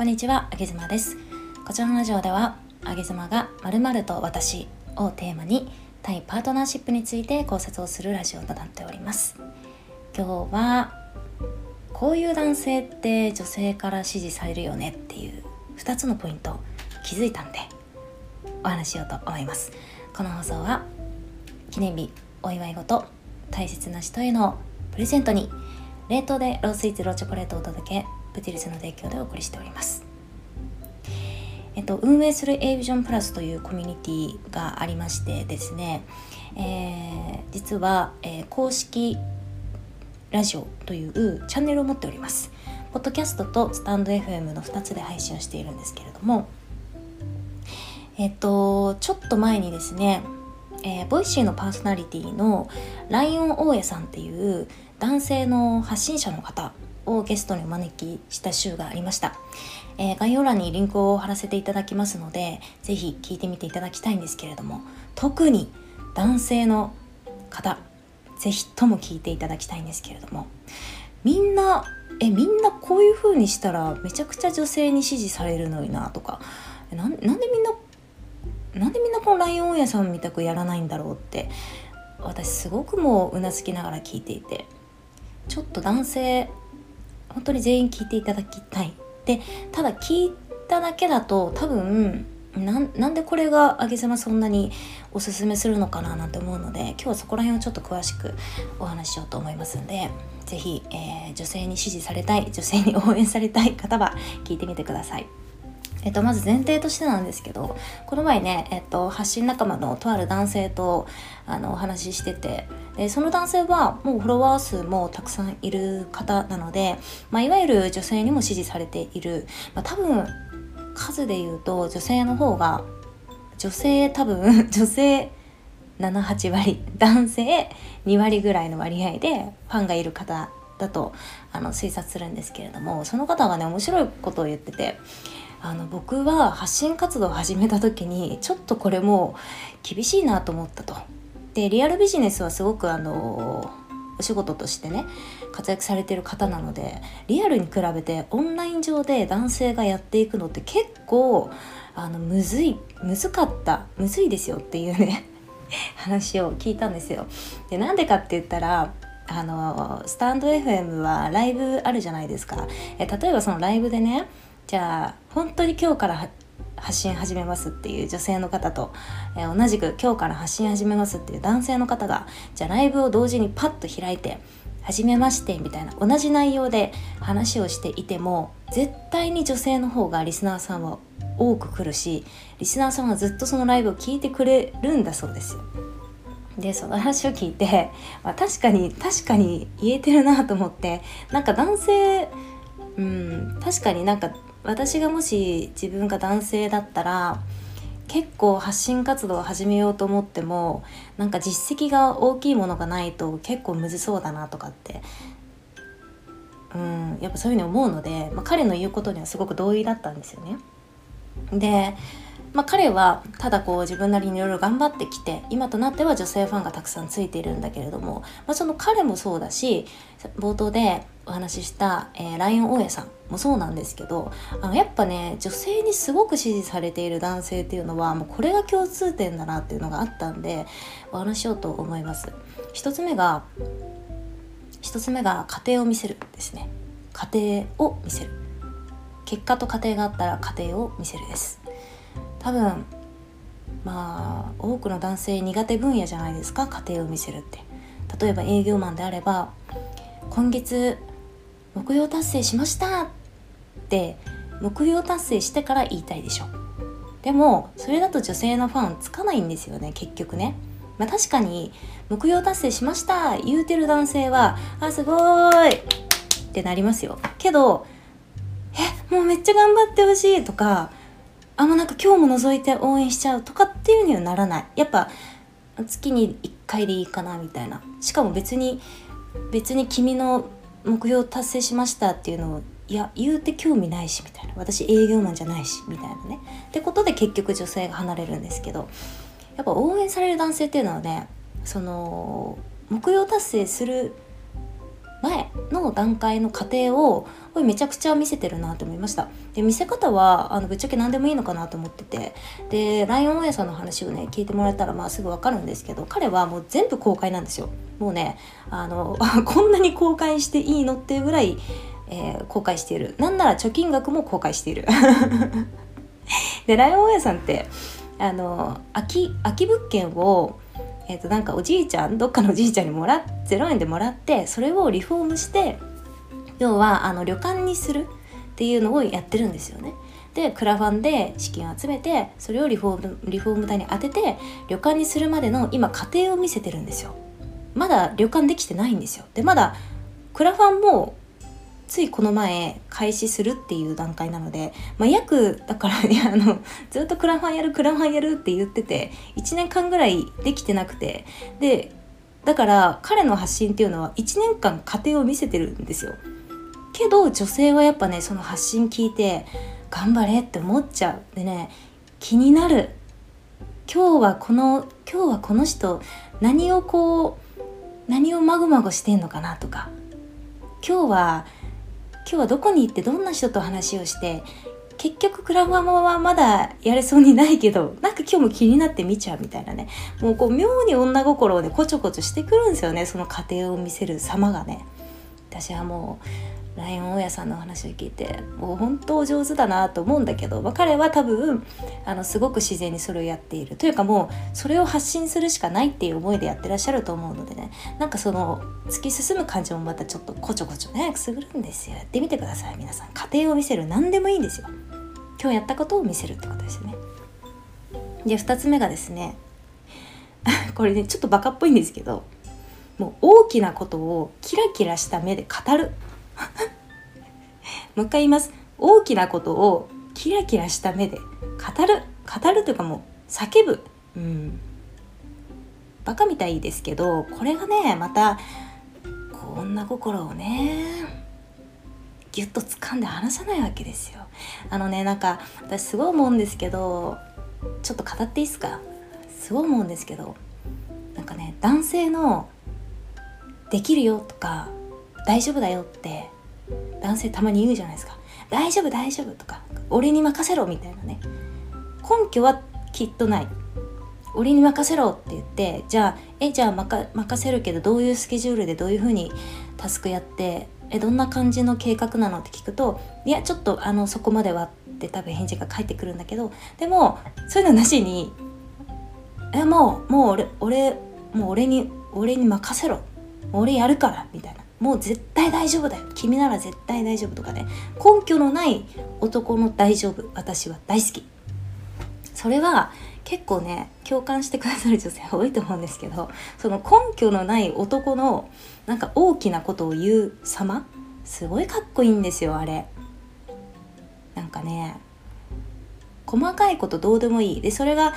こんにちは、あげずまです。こちらのラジオでは、あげずまがまるまると私をテーマに、対パートナーシップについて考察をするラジオとなっております。今日は、こういう男性って女性から支持されるよねっていう2つのポイント気づいたんで、お話しようと思います。この放送は、記念日、お祝い事、大切な人へのプレゼントに、冷凍でロースイーツローチョコレートをお届けプティルスの提供でお送りしております。えっと、運営する a ビジョンプラスというコミュニティがありましてですね、えー実は、えー公式ラジオというチャンネルを持っております。ポッドキャストとスタンド FM の2つで配信をしているんですけれども、えっと、ちょっと前にですね、えーボイシーのパーソナリティのライオン大家さんっていう男性の発信者の方をゲストにお招きした週がありました、えー概要欄にリンクを貼らせていただきますのでぜひ聞いてみていただきたいんですけれども特に男性の方ぜひとも聞いていただきたいんですけれどもみんなえみんなこういう風にしたらめちゃくちゃ女性に支持されるのになとかえなんなんでみんななんでみんなこのライオン屋さんみたくやらないんだろうって私すごくもううなずきながら聞いていてちょっと男性本当に全員聞いていただきたいでただ聞いただけだと多分なんでこれがあげさまそんなにおすすめするのかななんて思うので今日はそこら辺をちょっと詳しくお話ししようと思いますんで是非、えー女性に支持されたい女性に応援されたい方は聞いてみてください。えっと、まず前提としてなんですけどこの前ね、えっと、発信仲間のとある男性とあのお話ししててでその男性はもうフォロワー数もたくさんいる方なので、まあ、いわゆる女性にも支持されている、まあ、多分数で言うと女性の方が女性多分 女性78割男性2割ぐらいの割合でファンがいる方だとあの推察するんですけれどもその方がね面白いことを言っててあの僕は発信活動を始めた時にちょっとこれも厳しいなと思ったと。でリアルビジネスはすごくあのお仕事としてね活躍されてる方なのでリアルに比べてオンライン上で男性がやっていくのって結構あのむずいむずかったむずいですよっていうね 話を聞いたんですよ。でなんでかって言ったらあのスタンド FM はライブあるじゃないですか。え例えばそのライブでねじゃあ本当に今日から発信始めますっていう女性の方と、えー同じく今日から発信始めますっていう男性の方がじゃあライブを同時にパッと開いて「はじめまして」みたいな同じ内容で話をしていても絶対に女性の方がリスナーさんは多く来るしリスナーさんはずっとそのライブを聞いてくれるんだそうですよ。でその話を聞いて、まあ、確かに確かに言えてるなと思ってなんか男性うん確かになんか私がもし自分が男性だったら結構発信活動を始めようと思ってもなんか実績が大きいものがないと結構むずそうだなとかってうんやっぱそういうふうに思うので、まあ、彼の言うことにはすごく同意だったんですよね。で、まあ、彼はただこう自分なりにいろいろ頑張ってきて今となっては女性ファンがたくさんついているんだけれども、まあ、その彼もそうだし冒頭でお話しした、えーライオン大家さんもそうなんですけどあのやっぱね女性にすごく支持されている男性っていうのはもうこれが共通点だなっていうのがあったんでお話ししようと思います。一つ目が一つ目が家庭を見せるですね。家庭を見せる。結果と家庭があったら家庭を見せるです。多分まあ多くの男性苦手分野じゃないですか家庭を見せるって。例えば営業マンであれば今月目標達成しましたって目標達成してから言いたいでしょでもそれだと女性のファンつかないんですよね結局ね。まあ確かに目標達成しました言うてる男性はあすごーいってなりますよ。けどえもうめっちゃ頑張ってほしいとかあもうなんか今日も覗いて応援しちゃうとかっていうにはならない。やっぱ月に1回でいいかなみたいな。しかも別に別に君の目標達成しましたっていうのをいや言うて興味ないしみたいな。私営業マンじゃないしみたいなね。ってことで結局女性が離れるんですけど。やっぱ応援される男性っていうのはねその目標達成する前の段階の過程をこれめちゃくちゃ見せてるなと思いました。で見せ方はあのぶっちゃけ何でもいいのかなと思ってて。でライオン親さんの話をね聞いてもらえたらまあすぐ分かるんですけど彼はもう全部公開なんですよ。もうねあの こんなに公開していいのっていうぐらい、えー、公開している。なんなら貯金額も公開している。でライオン親さんってあの空き空き物件をえー、となんかおじいちゃんどっかのおじいちゃんにもらっ 0円でもらってそれをリフォームして要はあの旅館にするっていうのをやってるんですよね。でクラファンで資金を集めてそれをリフォームリフォーム代に当てて旅館にするまでの今過程を見せてるんですよ。まだ旅館できてないんですよ。でまだクラファンもついこの前開始するっていう段階なので、まあ、約だからいや あのずっとクラファンやるクラファンやるって言ってて1年間ぐらいできてなくてでだから彼の発信っていうのは1年間過程を見せてるんですよ。けど女性はやっぱねその発信聞いて頑張れって思っちゃう。でね気になる。今日はこの今日はこの人何をこう何をまごまごしてんのかなとか。今日は今日はどこに行ってどんな人と話をして結局クラファマはまだやれそうにないけどなんか今日も気になって見ちゃうみたいなね。もうこう妙に女心をねこちょこちょしてくるんですよねその過程を見せる様がね。私はもうライオン大家さんの話を聞いてもう本当上手だなと思うんだけど、まあ、彼は多分あのすごく自然にそれをやっている。というかもうそれを発信するしかないっていう思いでやってらっしゃると思うのでね。なんかその突き進む感じもまたちょっとこちょこちょねくすぐるんですよ。やってみてください皆さん。家庭を見せる何でもいいんですよ。今日やったことを見せるってことですよね。で2つ目がですね これねちょっとバカっぽいんですけどもう大きなことをキラキラした目で語る。もう一回言います。大きなことをキラキラした目で語る語るというかもう叫ぶ。うん。バカみたいですけどこれがねまたこんな心をねギュッと掴んで離さないわけですよ。あのねなんか私すごい思うんですけどちょっと語っていいですか？すごい思うんですけどなんかね男性の「できるよ」とか大丈夫だよって男性たまに言うじゃないですか。大丈夫大丈夫とか俺に任せろみたいなね。根拠はきっとない。俺に任せろって言ってじゃあえじゃあ任せるけどどういうスケジュールでどういうふうにタスクやってえどんな感じの計画なのって聞くといやちょっとあのそこまではって多分返事が返ってくるんだけどでもそういうのなしにえもうもう俺俺もう俺に俺に任せろ。俺やるからみたいな。もう絶対大丈夫だよ。君なら絶対大丈夫とかね。根拠のない男の大丈夫。私は大好き。それは結構ね共感してくださる女性 多いと思うんですけどその根拠のない男のなんか大きなことを言う様すごいかっこいいんですよあれ。なんかね細かいことどうでもいい。でそれが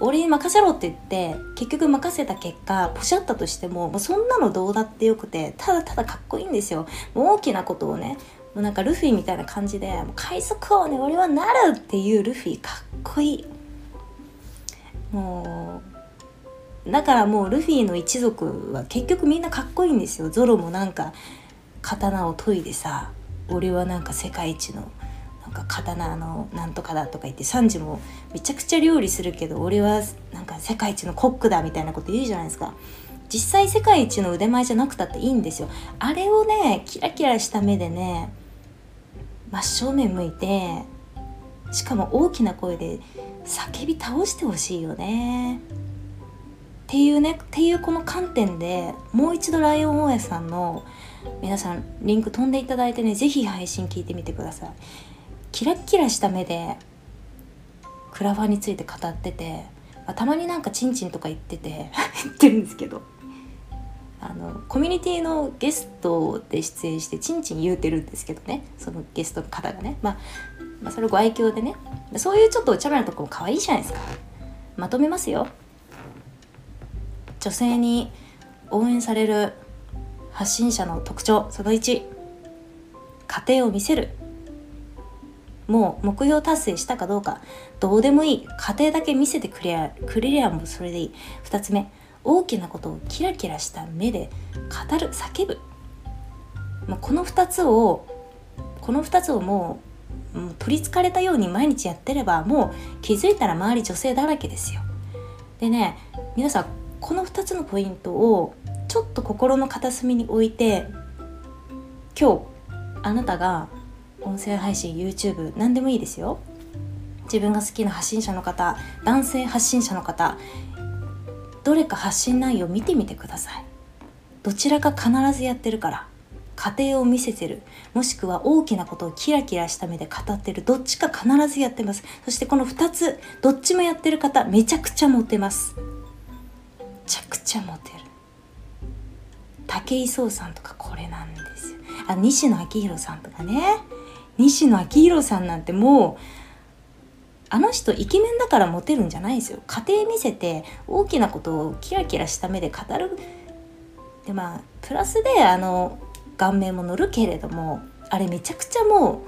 俺に任せろって言って結局任せた結果ポシャったとしてももうそんなのどうだってよくてただただかっこいいんですよ大きなことをねもうなんかルフィみたいな感じで「海賊王に俺はなる!」っていうルフィかっこいいもうだからもうルフィの一族は結局みんなかっこいいんですよゾロもなんか刀を研いでさ俺はなんか世界一のか刀のなんとかだとか言ってサンジもめちゃくちゃ料理するけど俺はなんか世界一のコックだみたいなこと言うじゃないですか。実際世界一の腕前じゃなくたっていいんですよ。あれをねキラキラした目でね真正面向いてしかも大きな声で叫び倒してほしいよね。っていうねっていうこの観点でもう一度ライオン大家さんの皆さんリンク飛んでいただいてね是非配信聞いてみてください。キラキラした目でクラファンについて語ってて、たまになんかチンチンとか言ってて 言ってるんですけどあのコミュニティのゲストで出演してチンチン言うてるんですけどねそのゲストの方がね、まあ、まあそれご愛嬌でね。そういうちょっとお茶目なとこも可愛いじゃないですか。まとめますよ。女性に応援される発信者の特徴その1家庭を見せる。もう目標達成したかどうかどうでもいい家庭だけ見せてくれやくれりゃもうそれでいい2つ目大きなことをキラキラした目で語る叫ぶもうこの2つをこの2つをもうもう取りつかれたように毎日やってればもう気づいたら周り女性だらけですよ。でね皆さんこの2つのポイントをちょっと心の片隅に置いて今日あなたが音声配信 YouTube 何でもいいですよ。自分が好きな発信者の方男性発信者の方どれか発信内容見てみてください。どちらか必ずやってるから家庭を見せてる。もしくは大きなことをキラキラした目で語ってる。どっちか必ずやってます。そしてこの2つどっちもやってる方めちゃくちゃモテます。めちゃくちゃモテる。武井壮さんとかこれなんですよ。あ西野昭弘さんとかね。西野昭弘さんなんてもうあの人イケメンだからモテるんじゃないですよ。家庭見せて大きなことをキラキラした目で語る。でまあプラスであの顔面も乗るけれどもあれめちゃくちゃも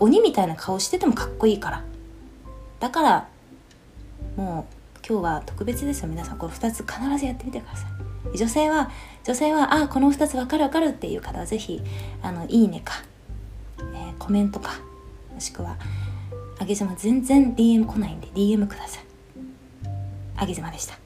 う鬼みたいな顔しててもかっこいいから。だからもう今日は特別ですよ。皆さんこの2つ必ずやってみてください。女性は女性はあこの2つ分かる分かるっていう方は是非あのいいねか、コメントか。もしくはあげ様全然 DM 来ないんで DM ください。あげ様でした。